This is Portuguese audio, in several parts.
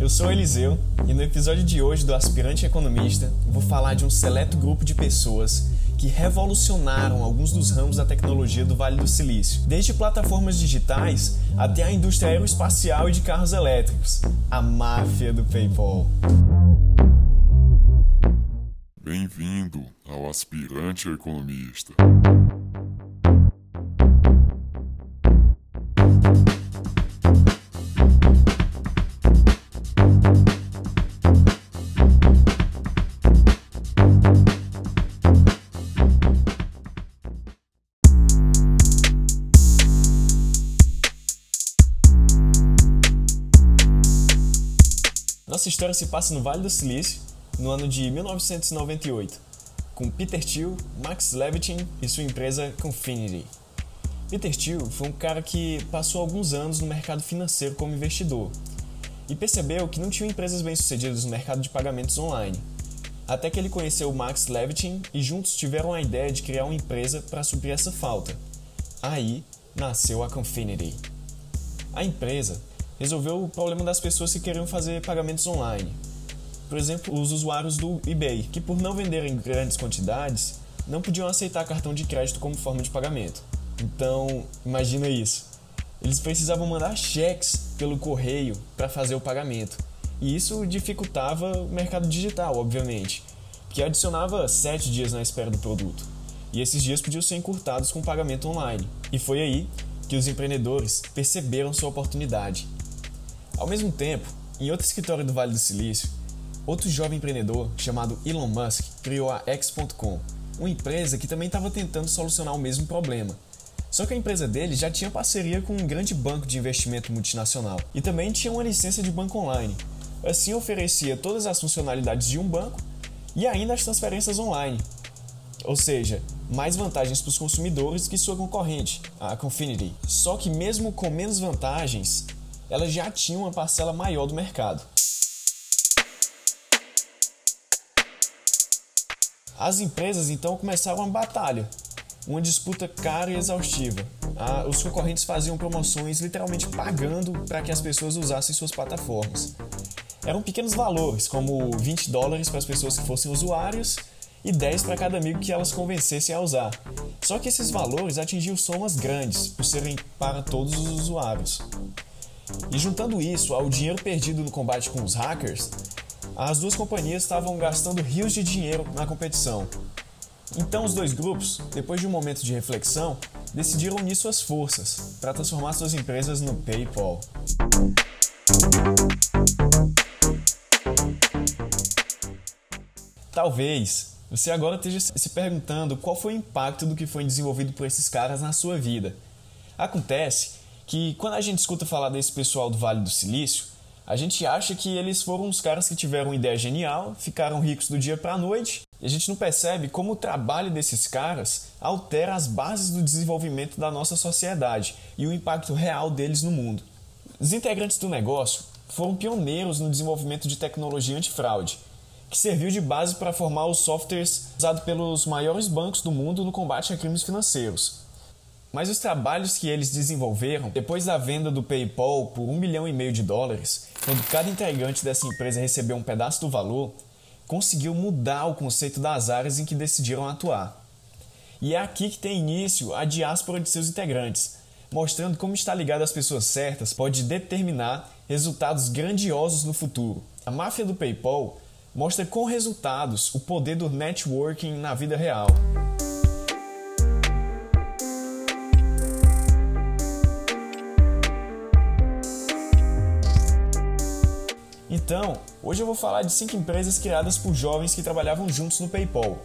eu sou Eliseu e no episódio de hoje do Aspirante Economista vou falar de um seleto grupo de pessoas que revolucionaram alguns dos ramos da tecnologia do Vale do Silício, desde plataformas digitais até a indústria aeroespacial e de carros elétricos, a máfia do PayPal. Bem-vindo ao Aspirante Economista. Nossa história se passa no Vale do Silício, no ano de 1998, com Peter Thiel, Max Levitin e sua empresa Confinity. Peter Thiel foi um cara que passou alguns anos no mercado financeiro como investidor e percebeu que não tinha empresas bem-sucedidas no mercado de pagamentos online. Até que ele conheceu Max Levitin e juntos tiveram a ideia de criar uma empresa para suprir essa falta. Aí nasceu a Confinity. A empresa resolveu o problema das pessoas que queriam fazer pagamentos online. Por exemplo, os usuários do eBay, que por não venderem grandes quantidades, não podiam aceitar cartão de crédito como forma de pagamento. Então, imagina isso. Eles precisavam mandar cheques pelo correio para fazer o pagamento. E isso dificultava o mercado digital, obviamente, que adicionava sete dias na espera do produto. E esses dias podiam ser encurtados com pagamento online. E foi aí que os empreendedores perceberam sua oportunidade ao mesmo tempo, em outro escritório do Vale do Silício, outro jovem empreendedor chamado Elon Musk criou a X.com, uma empresa que também estava tentando solucionar o mesmo problema. Só que a empresa dele já tinha parceria com um grande banco de investimento multinacional e também tinha uma licença de banco online. Assim oferecia todas as funcionalidades de um banco e ainda as transferências online. Ou seja, mais vantagens para os consumidores que sua concorrente, a Confinity. Só que mesmo com menos vantagens, ela já tinha uma parcela maior do mercado. As empresas então começaram uma batalha, uma disputa cara e exaustiva. Ah, os concorrentes faziam promoções literalmente pagando para que as pessoas usassem suas plataformas. Eram pequenos valores, como 20 dólares para as pessoas que fossem usuários e 10 para cada amigo que elas convencessem a usar. Só que esses valores atingiam somas grandes, por serem para todos os usuários. E juntando isso ao dinheiro perdido no combate com os hackers, as duas companhias estavam gastando rios de dinheiro na competição. Então os dois grupos, depois de um momento de reflexão, decidiram unir suas forças para transformar suas empresas no PayPal. Talvez você agora esteja se perguntando qual foi o impacto do que foi desenvolvido por esses caras na sua vida. Acontece que quando a gente escuta falar desse pessoal do Vale do Silício, a gente acha que eles foram os caras que tiveram uma ideia genial, ficaram ricos do dia para a noite, e a gente não percebe como o trabalho desses caras altera as bases do desenvolvimento da nossa sociedade e o impacto real deles no mundo. Os integrantes do negócio foram pioneiros no desenvolvimento de tecnologia antifraude, que serviu de base para formar os softwares usados pelos maiores bancos do mundo no combate a crimes financeiros. Mas os trabalhos que eles desenvolveram depois da venda do PayPal por um milhão e meio de dólares, quando cada integrante dessa empresa recebeu um pedaço do valor, conseguiu mudar o conceito das áreas em que decidiram atuar. E é aqui que tem início a diáspora de seus integrantes, mostrando como estar ligado às pessoas certas pode determinar resultados grandiosos no futuro. A máfia do PayPal mostra com resultados o poder do networking na vida real. Então, hoje eu vou falar de cinco empresas criadas por jovens que trabalhavam juntos no PayPal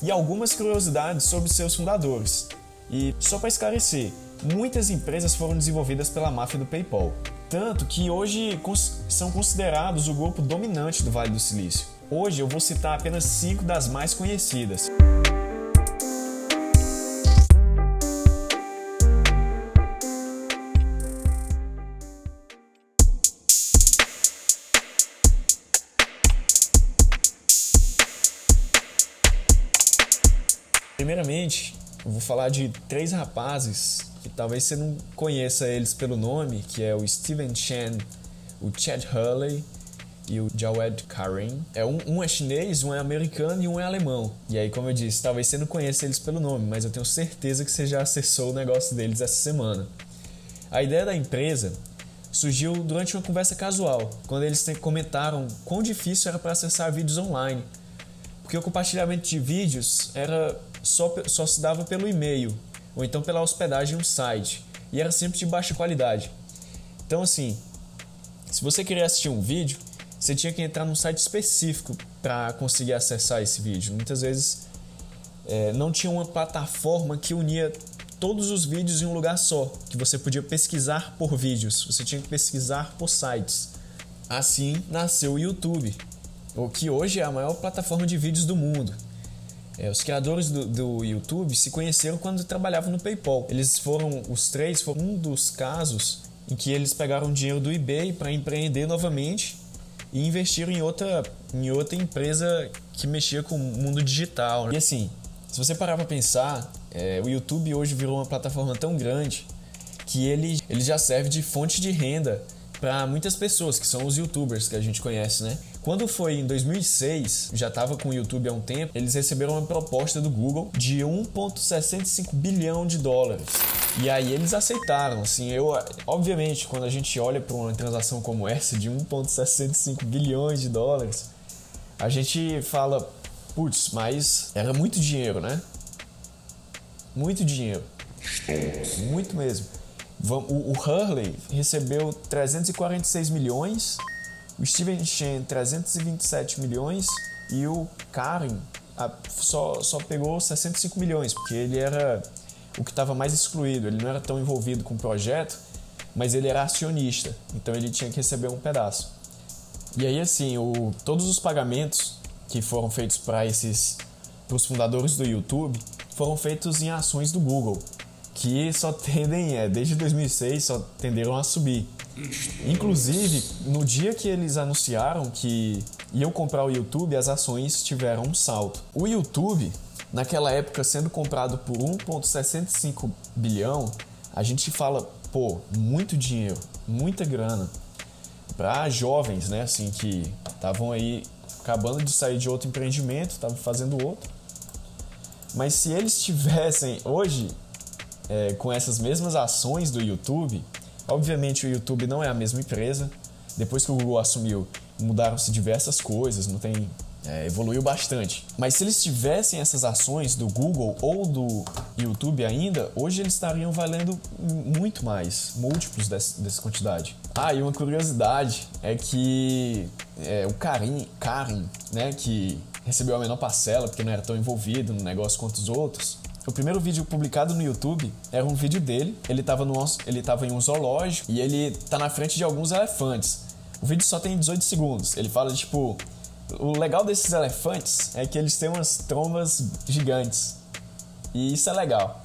e algumas curiosidades sobre seus fundadores. E só para esclarecer, muitas empresas foram desenvolvidas pela máfia do PayPal, tanto que hoje são considerados o grupo dominante do Vale do Silício. Hoje eu vou citar apenas cinco das mais conhecidas. Primeiramente, eu vou falar de três rapazes que talvez você não conheça eles pelo nome, que é o Steven Chen, o Chad Hurley e o Jawed Karim. É um, um é chinês, um é americano e um é alemão. E aí, como eu disse, talvez você não conheça eles pelo nome, mas eu tenho certeza que você já acessou o negócio deles essa semana. A ideia da empresa surgiu durante uma conversa casual, quando eles comentaram quão difícil era para acessar vídeos online, porque o compartilhamento de vídeos era só, só se dava pelo e-mail ou então pela hospedagem em um site e era sempre de baixa qualidade. Então, assim, se você queria assistir um vídeo, você tinha que entrar num site específico para conseguir acessar esse vídeo. Muitas vezes é, não tinha uma plataforma que unia todos os vídeos em um lugar só, que você podia pesquisar por vídeos, você tinha que pesquisar por sites. Assim nasceu o YouTube, o que hoje é a maior plataforma de vídeos do mundo. É, os criadores do, do, YouTube se conheceram quando trabalhavam no PayPal. Eles foram, os três, foram um dos casos em que eles pegaram dinheiro do eBay para empreender novamente e investiram em outra, em outra empresa que mexia com o mundo digital. E assim, se você parar para pensar, é, o YouTube hoje virou uma plataforma tão grande que ele, ele já serve de fonte de renda para muitas pessoas, que são os youtubers que a gente conhece, né? Quando foi em 2006, já estava com o YouTube há um tempo, eles receberam uma proposta do Google de 1,65 bilhão de dólares. E aí eles aceitaram, assim, eu, obviamente, quando a gente olha para uma transação como essa de 1,65 bilhões de dólares, a gente fala, putz, mas era muito dinheiro, né? Muito dinheiro. Muito mesmo. O, Hurley recebeu 346 milhões, o Steven Chen 327 milhões e o Karen só, só pegou 65 milhões, porque ele era o que estava mais excluído, ele não era tão envolvido com o projeto, mas ele era acionista, então ele tinha que receber um pedaço. E aí assim, o, todos os pagamentos que foram feitos para esses para os fundadores do YouTube foram feitos em ações do Google, que só tendem, é, desde 2006, só tenderam a subir. Inclusive, no dia que eles anunciaram que iam comprar o YouTube, as ações tiveram um salto. O YouTube, naquela época, sendo comprado por 1,65 bilhão, a gente fala, pô, muito dinheiro, muita grana. Para jovens, né, assim, que estavam aí acabando de sair de outro empreendimento, estavam fazendo outro mas se eles tivessem hoje é, com essas mesmas ações do YouTube, obviamente o YouTube não é a mesma empresa. Depois que o Google assumiu, mudaram-se diversas coisas, não tem é, evoluiu bastante. Mas se eles tivessem essas ações do Google ou do YouTube ainda, hoje eles estariam valendo muito mais, múltiplos dessa, dessa quantidade. Ah, e uma curiosidade é que é, o Karim, Karim, né, que recebeu a menor parcela porque não era tão envolvido no negócio quanto os outros. O primeiro vídeo publicado no YouTube era um vídeo dele. Ele estava ele tava em um zoológico e ele tá na frente de alguns elefantes. O vídeo só tem 18 segundos. Ele fala tipo, o legal desses elefantes é que eles têm umas trombas gigantes. E isso é legal.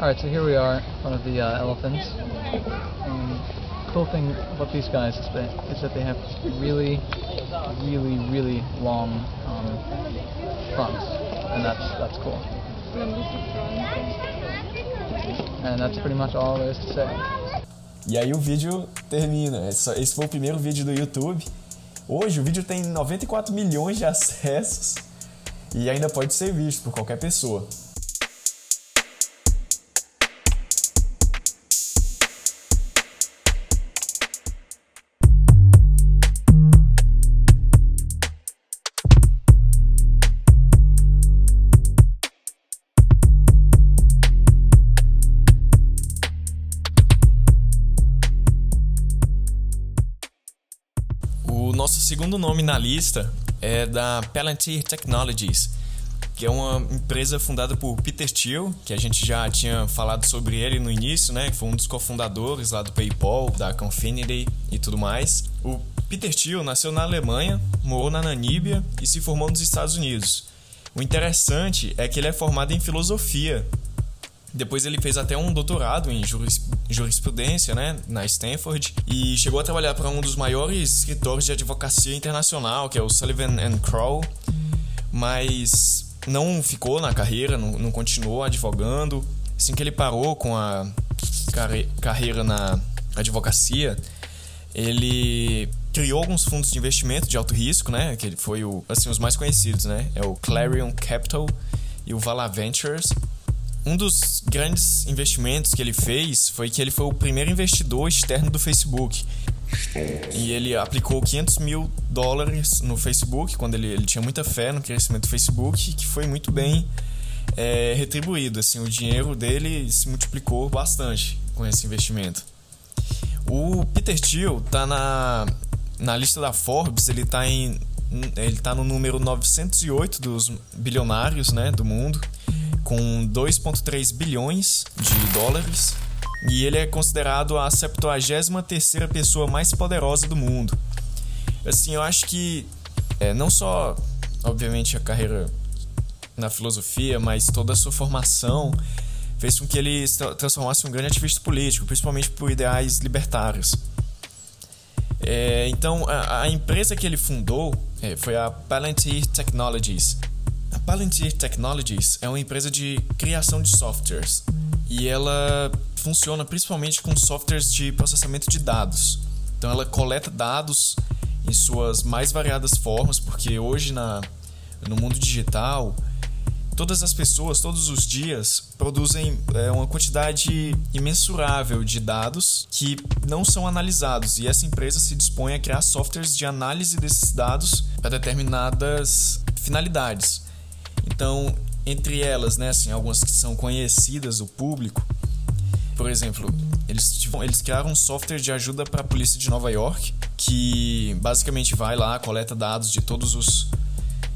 Alright, so here we are in front of the uh, elephants. And the cool thing about these guys is that, is that they have really really, really long um, fronts, and that's that's cool. And that's pretty much all there is to say. E aí o vídeo termina. Esse foi o primeiro vídeo do YouTube. Hoje o vídeo tem 94 milhões de acessos e ainda pode ser visto por qualquer pessoa. Segundo nome na lista é da Palantir Technologies, que é uma empresa fundada por Peter Thiel, que a gente já tinha falado sobre ele no início, né? Que foi um dos cofundadores lá do PayPal, da Confinity e tudo mais. O Peter Thiel nasceu na Alemanha, morou na Namíbia e se formou nos Estados Unidos. O interessante é que ele é formado em filosofia depois ele fez até um doutorado em jurisprudência, né, na Stanford, e chegou a trabalhar para um dos maiores escritórios de advocacia internacional, que é o Sullivan and Crowe, mas não ficou na carreira, não, não continuou advogando. Assim que ele parou com a carreira na advocacia, ele criou alguns fundos de investimento de alto risco, né? Que ele foi o, assim, os mais conhecidos, né? É o Clarion Capital e o Vala Ventures. Um dos grandes investimentos que ele fez foi que ele foi o primeiro investidor externo do Facebook. E ele aplicou 500 mil dólares no Facebook, quando ele, ele tinha muita fé no crescimento do Facebook, que foi muito bem é, retribuído. Assim, o dinheiro dele se multiplicou bastante com esse investimento. O Peter Thiel está na, na lista da Forbes, ele está em ele tá no número 908 dos bilionários né, do mundo, com 2,3 bilhões de dólares. E ele é considerado a 73ª pessoa mais poderosa do mundo. Assim, eu acho que é, não só, obviamente, a carreira na filosofia, mas toda a sua formação fez com que ele se transformasse em um grande ativista político, principalmente por ideais libertários. É, então, a, a, empresa que ele fundou é, foi a Palantir Technologies. Palantir Technologies é uma empresa de criação de softwares e ela funciona principalmente com softwares de processamento de dados. Então, ela coleta dados em suas mais variadas formas, porque hoje na, no mundo digital todas as pessoas, todos os dias, produzem é, uma quantidade imensurável de dados que não são analisados. E essa empresa se dispõe a criar softwares de análise desses dados para determinadas finalidades. Então, entre elas, né, assim, algumas que são conhecidas do público, por exemplo, eles, eles criaram um software de ajuda para a polícia de Nova York, que basicamente vai lá, coleta dados de todos os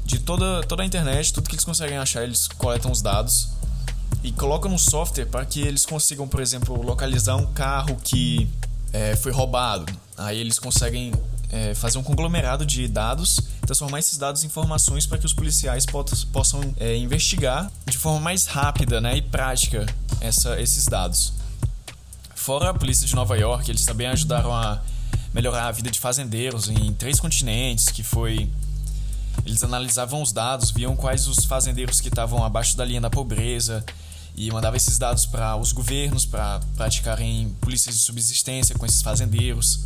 de toda, toda a internet, tudo que eles conseguem achar, eles coletam os dados e colocam no software para que eles consigam, por exemplo, localizar um carro que é, foi roubado. Aí eles conseguem é, fazer um conglomerado de dados, transformar esses dados em informações para que os policiais possam é, investigar de forma mais rápida né, e prática essa, esses dados. Fora a polícia de Nova York, eles também ajudaram a melhorar a vida de fazendeiros em três continentes, que foi eles analisavam os dados, viam quais os fazendeiros que estavam abaixo da linha da pobreza e mandavam esses dados para os governos para praticarem polícias de subsistência com esses fazendeiros.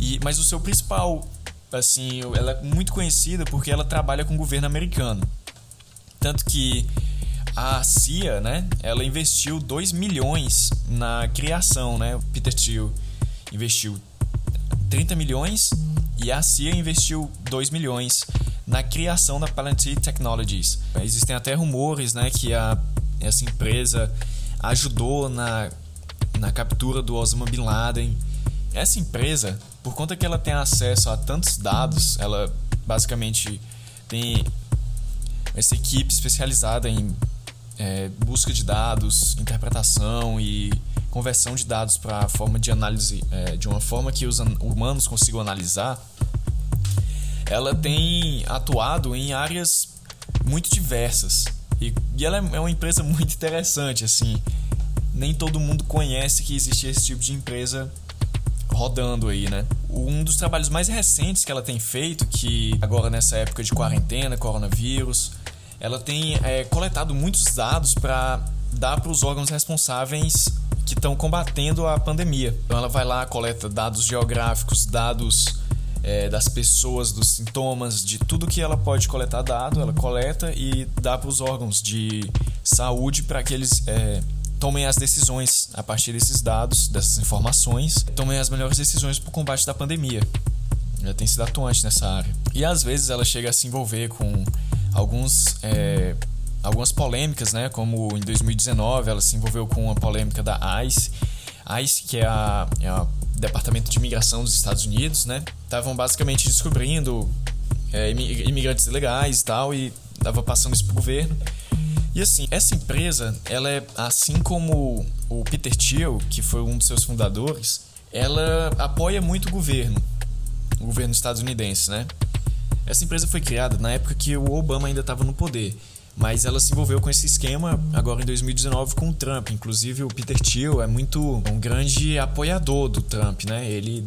E, mas o seu principal, assim, ela é muito conhecida porque ela trabalha com o governo americano. Tanto que a CIA, né, ela investiu 2 milhões na criação, né? O Peter Thiel investiu 30 milhões e a CIA investiu 2 milhões na criação da Palantir Technologies. Existem até rumores né, que a, essa empresa ajudou na, na captura do Osama Bin Laden. Essa empresa, por conta que ela tem acesso a tantos dados, ela basicamente tem essa equipe especializada em é, busca de dados, interpretação e conversão de dados para a forma de análise é, de uma forma que os humanos consigam analisar ela tem atuado em áreas muito diversas. E, e ela é uma empresa muito interessante, assim. Nem todo mundo conhece que existe esse tipo de empresa rodando aí, né? Um dos trabalhos mais recentes que ela tem feito, que agora nessa época de quarentena, coronavírus, ela tem é, coletado muitos dados para dar para os órgãos responsáveis que estão combatendo a pandemia. Então ela vai lá, coleta dados geográficos, dados é, das pessoas, dos sintomas, de tudo que ela pode coletar dado, ela coleta e dá para os órgãos de saúde para que eles é, tomem as decisões a partir desses dados, dessas informações, tomem as melhores decisões para o combate da pandemia. Ela tem sido atuante nessa área. E às vezes ela chega a se envolver com alguns. É, algumas polêmicas, né? Como em 2019 ela se envolveu com uma polêmica da ICE, ICE que é a, é Departamento de Imigração dos Estados Unidos, né? Estavam basicamente descobrindo é, imigrantes ilegais e tal, e tava passando isso pro governo. E assim, essa empresa, ela é assim como o Peter Thiel, que foi um dos seus fundadores, ela apoia muito o governo, o governo estadunidense, né? Essa empresa foi criada na época que o Obama ainda estava no poder mas ela se envolveu com esse esquema agora em 2019 com o Trump. Inclusive o Peter Thiel é muito um grande apoiador do Trump, né? Ele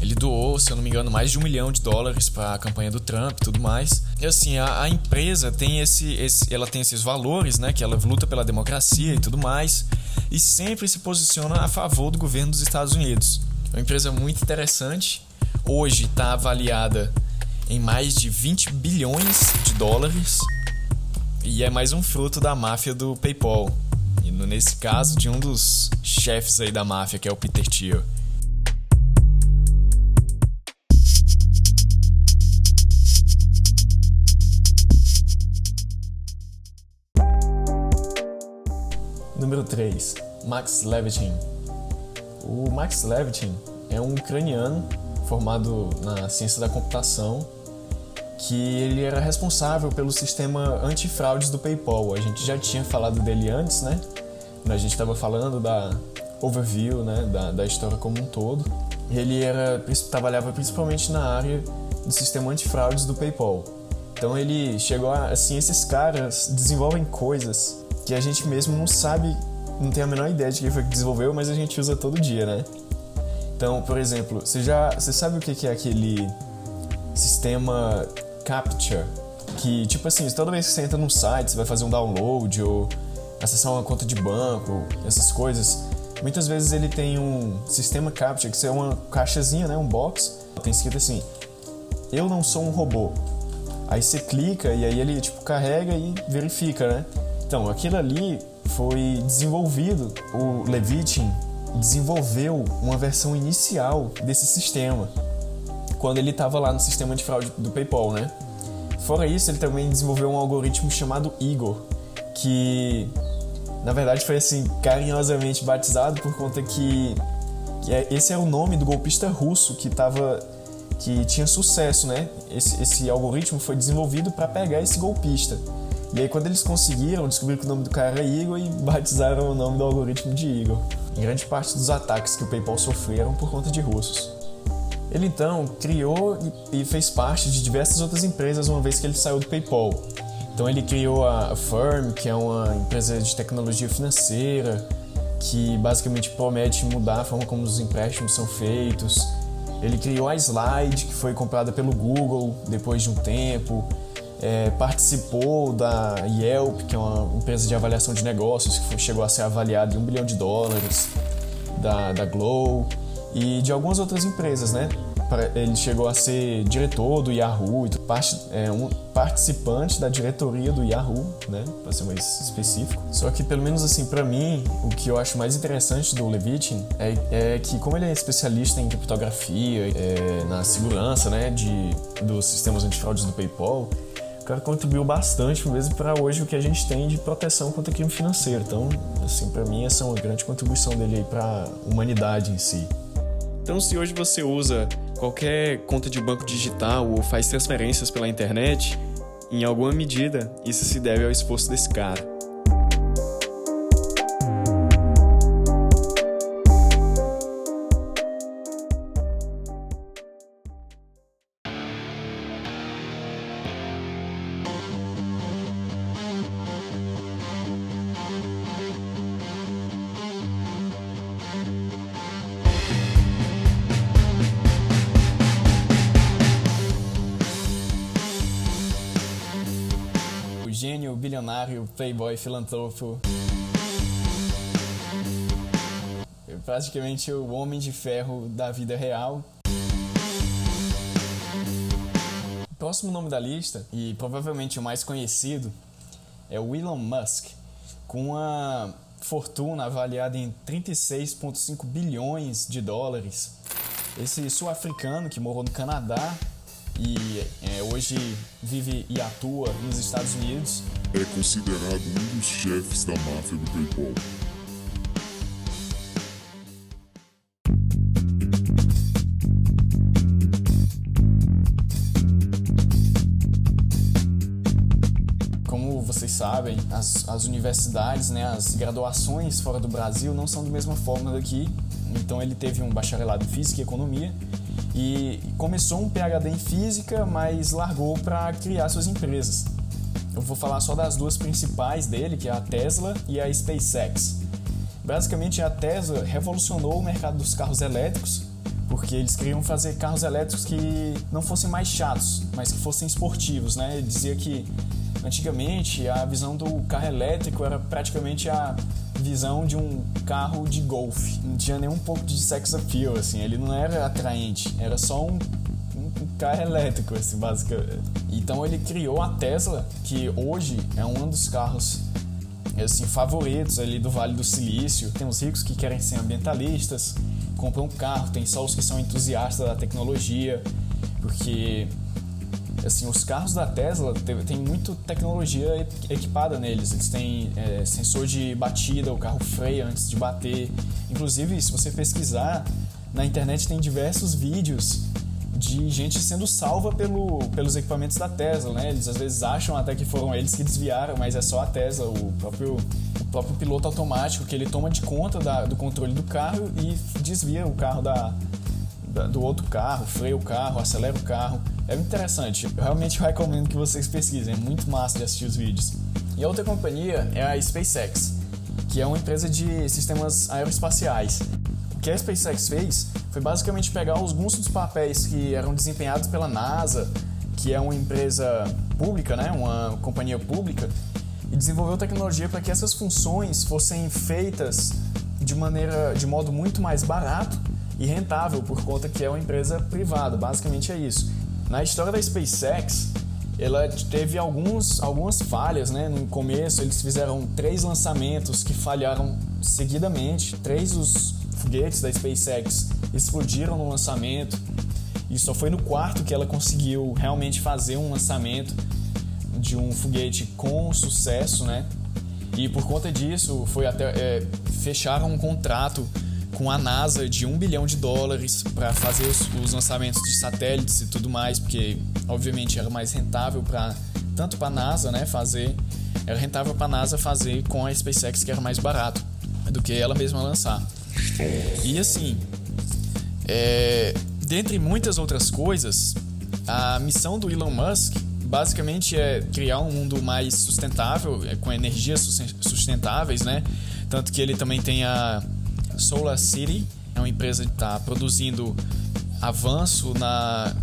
ele doou, se eu não me engano, mais de um milhão de dólares para a campanha do Trump e tudo mais. E assim, a, a, empresa tem esse, esse, ela tem esses valores, né? Que ela luta pela democracia e tudo mais, e sempre se posiciona a favor do governo dos Estados Unidos. É uma empresa muito interessante. Hoje está avaliada em mais de 20 bilhões de dólares e é mais um fruto da máfia do PayPal. E nesse caso, de um dos chefes aí da máfia, que é o Peter Thiel. Número 3. Max Levitin. O Max Levitin é um ucraniano formado na ciência da computação que ele era responsável pelo sistema antifraudes do PayPal. A gente já tinha falado dele antes, né? A gente estava falando da overview, né? Da, da história como um todo. Ele era, trabalhava principalmente na área do sistema antifraudes do PayPal. Então ele chegou a, assim, esses caras desenvolvem coisas que a gente mesmo não sabe, não tem a menor ideia de quem foi que desenvolveu, mas a gente usa todo dia, né? Então, por exemplo, você já você sabe o que é aquele sistema CAPTCHA? Que, tipo assim, toda vez que você entra num site, você vai fazer um download ou acessar uma conta de banco, essas coisas, muitas vezes ele tem um sistema CAPTCHA, que é uma caixazinha, né, um box, tem escrito assim: Eu não sou um robô. Aí você clica e aí ele tipo carrega e verifica, né? Então, aquilo ali foi desenvolvido, o Levitin desenvolveu uma versão inicial desse sistema quando ele estava lá no sistema de fraude do PayPal, né? Fora isso, ele também desenvolveu um algoritmo chamado Igor, que na verdade foi assim carinhosamente batizado por conta que, que é, esse é o nome do golpista russo que estava que tinha sucesso, né? Esse, esse algoritmo foi desenvolvido para pegar esse golpista. E aí quando eles conseguiram, descobriram que o nome do cara era Igor e batizaram o nome do algoritmo de Igor. Em grande parte dos ataques que o PayPal sofreram por conta de russos. Ele então criou e fez parte de diversas outras empresas uma vez que ele saiu do PayPal. Então ele criou a Firm, que é uma empresa de tecnologia financeira, que basicamente promete mudar a forma como os empréstimos são feitos. Ele criou a Slide, que foi comprada pelo Google depois de um tempo é, participou da Yelp, que é uma empresa de avaliação de negócios, que foi, chegou a ser avaliada em um bilhão de dólares, da, da Glow e de algumas outras empresas, né? Ele chegou a ser diretor do Yahoo, parte, é, um participante da diretoria do Yahoo, né? Para ser mais específico. Só que, pelo menos assim, para mim, o que eu acho mais interessante do Levitin é, é que, como ele é especialista em criptografia, é, na segurança, né, de, dos sistemas antifraudes do PayPal, cara contribuiu bastante mesmo para hoje o que a gente tem de proteção contra crime financeiro. Então, assim, para mim essa é uma grande contribuição dele aí para a humanidade em si. Então, se hoje você usa qualquer conta de banco digital ou faz transferências pela internet, em alguma medida isso se deve ao esforço desse cara. Bilionário, playboy, filantropo. Praticamente o homem de ferro da vida real. O próximo nome da lista, e provavelmente o mais conhecido, é o Elon Musk, com uma fortuna avaliada em 36,5 bilhões de dólares. Esse sul-africano que morou no Canadá e é, hoje vive e atua nos Estados Unidos. É considerado um dos chefes da máfia do PayPal. Como vocês sabem, as, as universidades, né, as graduações fora do Brasil não são da mesma forma daqui. Então ele teve um bacharelado em Física e Economia e começou um PhD em física, mas largou para criar suas empresas. Eu vou falar só das duas principais dele, que é a Tesla e a SpaceX. Basicamente, a Tesla revolucionou o mercado dos carros elétricos, porque eles queriam fazer carros elétricos que não fossem mais chatos, mas que fossem esportivos, né? Ele dizia que Antigamente, a visão do carro elétrico era praticamente a visão de um carro de golfe. Não tinha nem um pouco de sex appeal, assim. Ele não era atraente, era só um, um carro elétrico, assim, basicamente. Então ele criou a Tesla, que hoje é um dos carros assim, favoritos ali do Vale do Silício. Tem os ricos que querem ser ambientalistas, compram um carro, tem só os que são entusiastas da tecnologia, porque assim, os carros da Tesla tem muito tecnologia equipada neles. Eles têm é, sensor de batida, o carro freia antes de bater. Inclusive, se você pesquisar na internet, tem diversos vídeos de gente sendo salva pelo, pelos equipamentos da Tesla, né? Eles às vezes acham até que foram eles que desviaram, mas é só a Tesla, o próprio, o próprio piloto automático que ele toma de conta da, do controle do carro e desvia o carro da, da, do outro carro, freia o carro, acelera o carro. É interessante. Eu realmente recomendo que vocês pesquisem. É muito massa de assistir os vídeos. E a outra companhia é a SpaceX, que é uma empresa de sistemas aeroespaciais. O que a SpaceX fez foi basicamente pegar alguns dos papéis que eram desempenhados pela NASA, que é uma empresa pública, né, uma companhia pública, e desenvolveu tecnologia para que essas funções fossem feitas de maneira, de modo muito mais barato e rentável por conta que é uma empresa privada. Basicamente é isso. Na história da SpaceX, ela teve alguns, algumas falhas, né? No começo eles fizeram três lançamentos que falharam seguidamente. Três dos foguetes da SpaceX explodiram no lançamento. E só foi no quarto que ela conseguiu realmente fazer um lançamento de um foguete com sucesso, né? E por conta disso, foi até é, fecharam um contrato com a NASA de um bilhão de dólares para fazer os, os, lançamentos de satélites e tudo mais, porque obviamente era mais rentável para tanto para a NASA, né, fazer era rentável para a NASA fazer com a SpaceX que era mais barato do que ela mesma lançar. E assim, é, dentre muitas outras coisas, a missão do Elon Musk basicamente é criar um mundo mais sustentável, é, com energias sustentáveis, né? Tanto que ele também tem a Solar City é uma empresa que está produzindo avanço na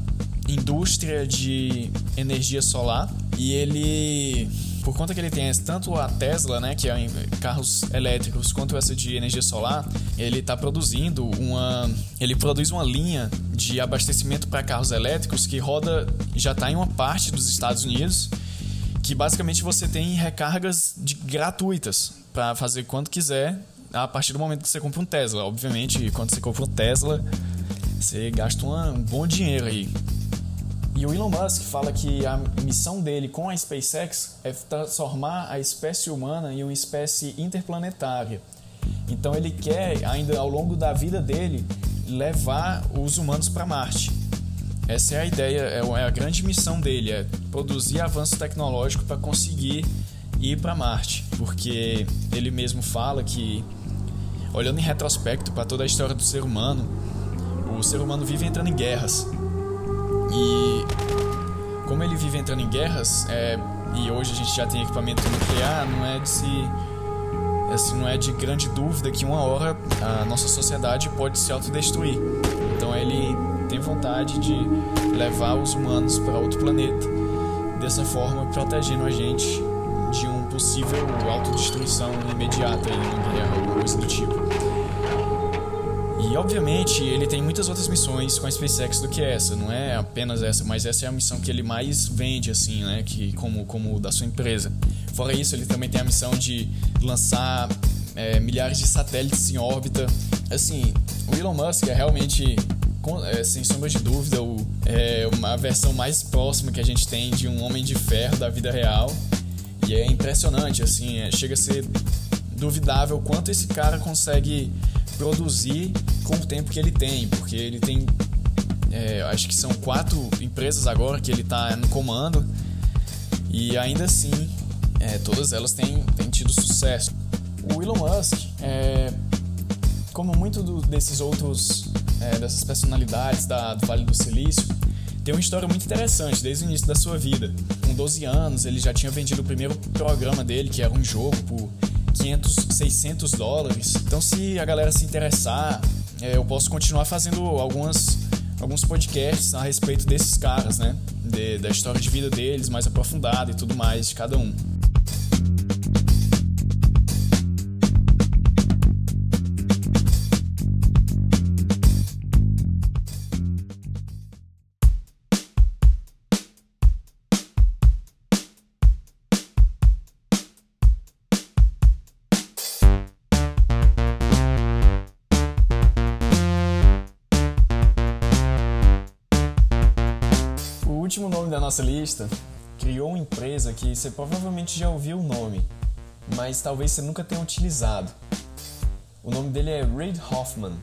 indústria de energia solar. E ele por conta que ele tem tanto a Tesla, né, que é carros elétricos, quanto essa de energia solar, ele está produzindo uma, ele produz uma linha de abastecimento para carros elétricos que roda, já está em uma parte dos Estados Unidos, que basicamente você tem recargas de, gratuitas para fazer quando quiser a partir do momento que você compra um Tesla. Obviamente, quando você compra um Tesla, você gasta um bom dinheiro aí. E o Elon Musk fala que a missão dele com a SpaceX é transformar a espécie humana em uma espécie interplanetária. Então ele quer, ainda ao longo da vida dele, levar os humanos para Marte. Essa é a ideia, é, é a grande missão dele, é produzir avanço tecnológico para conseguir ir para Marte, porque ele mesmo fala que olhando em retrospecto para toda a história do ser humano, o ser humano vive entrando em guerras. E como ele vive entrando em guerras, é, e hoje a gente já tem equipamento nuclear, não é de se assim, não é de grande dúvida que uma hora a nossa sociedade pode se autodestruir. Então ele tem vontade de levar os humanos para outro planeta, dessa forma protegendo a gente de um possível autodestruição imediata em uma guerra, coisa do tipo. E obviamente ele tem muitas outras missões com a SpaceX do que essa, não é apenas essa, mas essa é a missão que ele mais vende assim, né, que como como da sua empresa. Fora isso, ele também tem a missão de lançar é, milhares de satélites em órbita. Assim, o Elon Musk é realmente é, sem sombra de dúvida, o, é uma versão mais próxima que a gente tem de um homem de ferro da vida real. E é impressionante, assim, é, chega a ser duvidável quanto esse cara consegue produzir com o tempo que ele tem, porque ele tem, é, acho que são quatro empresas agora que ele está no comando e ainda assim é, todas elas têm, têm tido sucesso. O Elon Musk, é, como muito desses outros, é, dessas personalidades da, do Vale do Silício, tem uma história muito interessante desde o início da sua vida. Com 12 anos, ele já tinha vendido o primeiro programa dele, que era um jogo, por 500, 600 dólares. Então, se a galera se interessar, é, eu posso continuar fazendo algumas alguns podcasts a respeito desses caras, né? De, da história de vida deles, mais aprofundada e tudo mais de cada um. Da nossa lista criou uma empresa que você provavelmente já ouviu o nome, mas talvez você nunca tenha utilizado. O nome dele é Reid Hoffman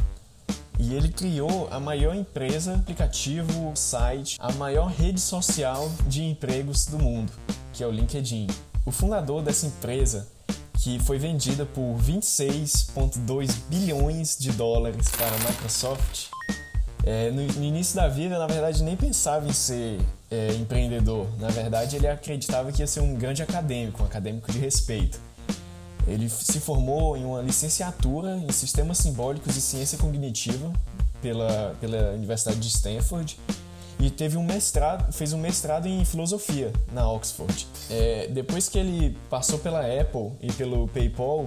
e ele criou a maior empresa, aplicativo, site, a maior rede social de empregos do mundo, que é o LinkedIn. O fundador dessa empresa, que foi vendida por 26,2 bilhões de dólares para a Microsoft, é, no, no, início da vida, na verdade, nem pensava em ser é, empreendedor. Na verdade, ele acreditava que ia ser um grande acadêmico, um acadêmico de respeito. Ele se formou em uma licenciatura em Sistemas Simbólicos e Ciência Cognitiva pela, pela Universidade de Stanford e teve um mestrado, fez um mestrado em filosofia na Oxford. É, depois que ele passou pela Apple e pelo PayPal,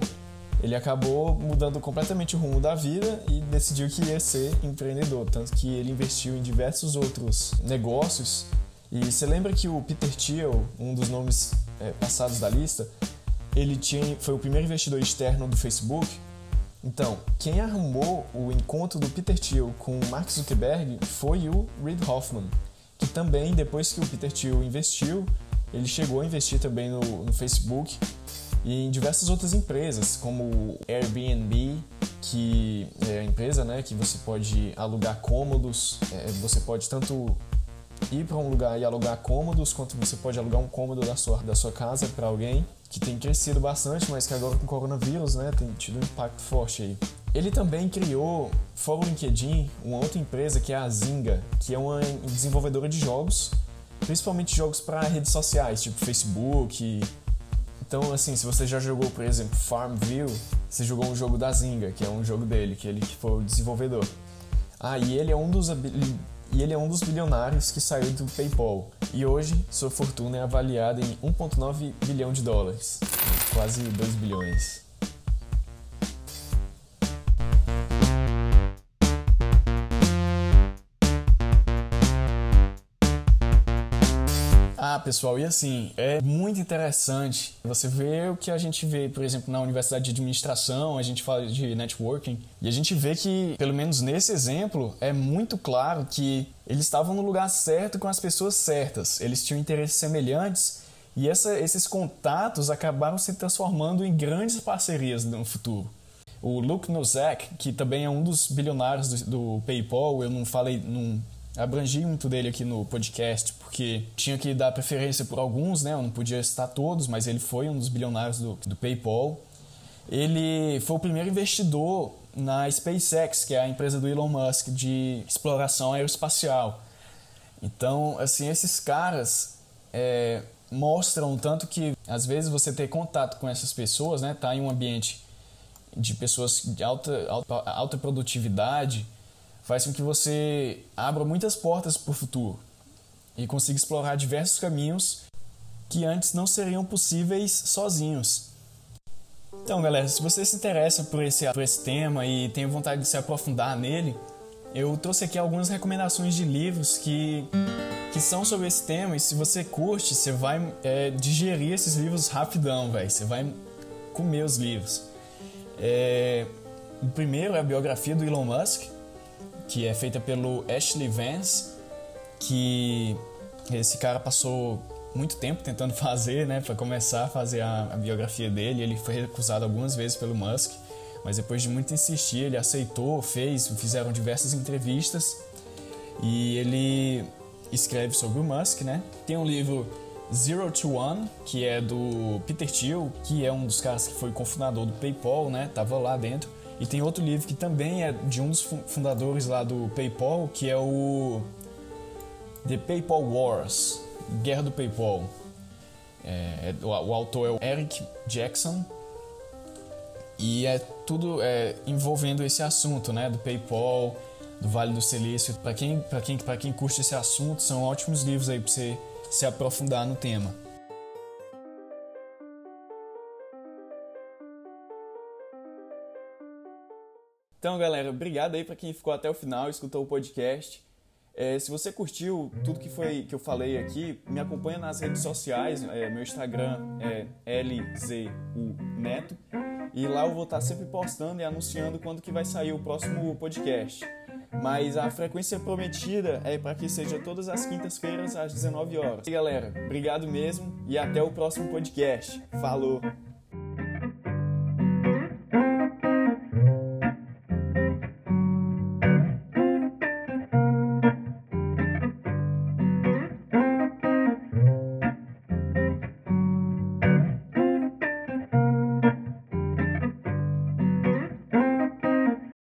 ele acabou mudando completamente o rumo da vida e decidiu que ia ser empreendedor, tanto que ele investiu em diversos outros negócios. E você lembra que o Peter Thiel, um dos nomes é, passados da lista, ele tinha, foi o primeiro investidor externo do Facebook? Então, quem arrumou o encontro do Peter Thiel com o Mark Zuckerberg foi o Reid Hoffman, que também, depois que o Peter Thiel investiu, ele chegou a investir também no, no Facebook e em diversas outras empresas, como o Airbnb, que é a empresa né, que você pode alugar cômodos, é, você pode tanto ir para um lugar e alugar cômodos, quanto você pode alugar um cômodo da sua, da sua casa para alguém, que tem crescido bastante, mas que agora com o coronavírus né, tem tido um impacto forte aí. Ele também criou, fora o LinkedIn, uma outra empresa que é a Zynga, que é uma desenvolvedora de jogos, principalmente jogos para redes sociais, tipo Facebook, então, assim, se você já jogou, por exemplo, Farmville, você jogou um jogo da Zynga, que é um jogo dele, que ele que foi o desenvolvedor. Ah, e ele é um dos e ele é um dos bilionários que saiu do PayPal. E hoje sua fortuna é avaliada em 1.9 bilhão de dólares, quase 2 bilhões. Pessoal, e assim, é muito interessante você ver o que a gente vê, por exemplo, na universidade de administração, a gente fala de networking, e a gente vê que, pelo menos nesse exemplo, é muito claro que eles estavam no lugar certo com as pessoas certas, eles tinham interesses semelhantes e essa, esses contatos acabaram se transformando em grandes parcerias no futuro. O Luke Nozak, que também é um dos bilionários do, do PayPal, eu não falei, não abrangi muito dele aqui no podcast, porque tinha que dar preferência por alguns, né? Eu não podia citar todos, mas ele foi um dos bilionários do, do PayPal. Ele foi o primeiro investidor na SpaceX, que é a empresa do Elon Musk de exploração aeroespacial. Então, assim, esses caras é, mostram tanto que às vezes você ter contato com essas pessoas, né? Tá em um ambiente de pessoas de alta, alta, alta produtividade, faz com que você abra muitas portas para o futuro e consiga explorar diversos caminhos que antes não seriam possíveis sozinhos. Então, galera, se você se interessa por esse, por esse tema e tem vontade de se aprofundar nele, eu trouxe aqui algumas recomendações de livros que, que são sobre esse tema e se você curte, você vai é, digerir esses livros rapidão, velho. Você vai comer os livros. É, o primeiro é a biografia do Elon Musk, que é feita pelo Ashley Vance, que esse cara passou muito tempo tentando fazer, né, para começar a fazer a, a, biografia dele. Ele foi recusado algumas vezes pelo Musk, mas depois de muito insistir, ele aceitou, fez, fizeram diversas entrevistas e ele escreve sobre o Musk, né? Tem um livro Zero to One, que é do Peter Thiel, que é um dos caras que foi cofundador do PayPal, né? Tava lá dentro. E tem outro livro que também é de um dos fundadores lá do PayPal, que é o The PayPal Wars, Guerra do PayPal. É, o, o, autor é o Eric Jackson e é tudo é, envolvendo esse assunto, né, do PayPal, do Vale do Silício. Para quem, para quem, para quem curte esse assunto, são ótimos livros aí para você se aprofundar no tema. Então, galera, obrigado aí para quem ficou até o final, escutou o podcast. É, se você curtiu tudo que foi que eu falei aqui, me acompanha nas redes sociais. É, meu Instagram é lzuneto e lá eu vou estar sempre postando e anunciando quando que vai sair o próximo podcast. Mas a frequência prometida é para que seja todas as quintas-feiras às 19 horas. E galera, obrigado mesmo e até o próximo podcast. Falou!